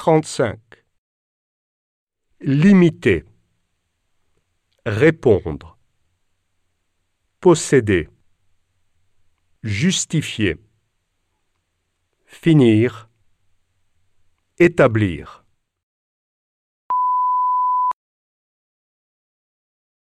35. Limiter. Répondre. Posséder. Justifier. Finir. Établir.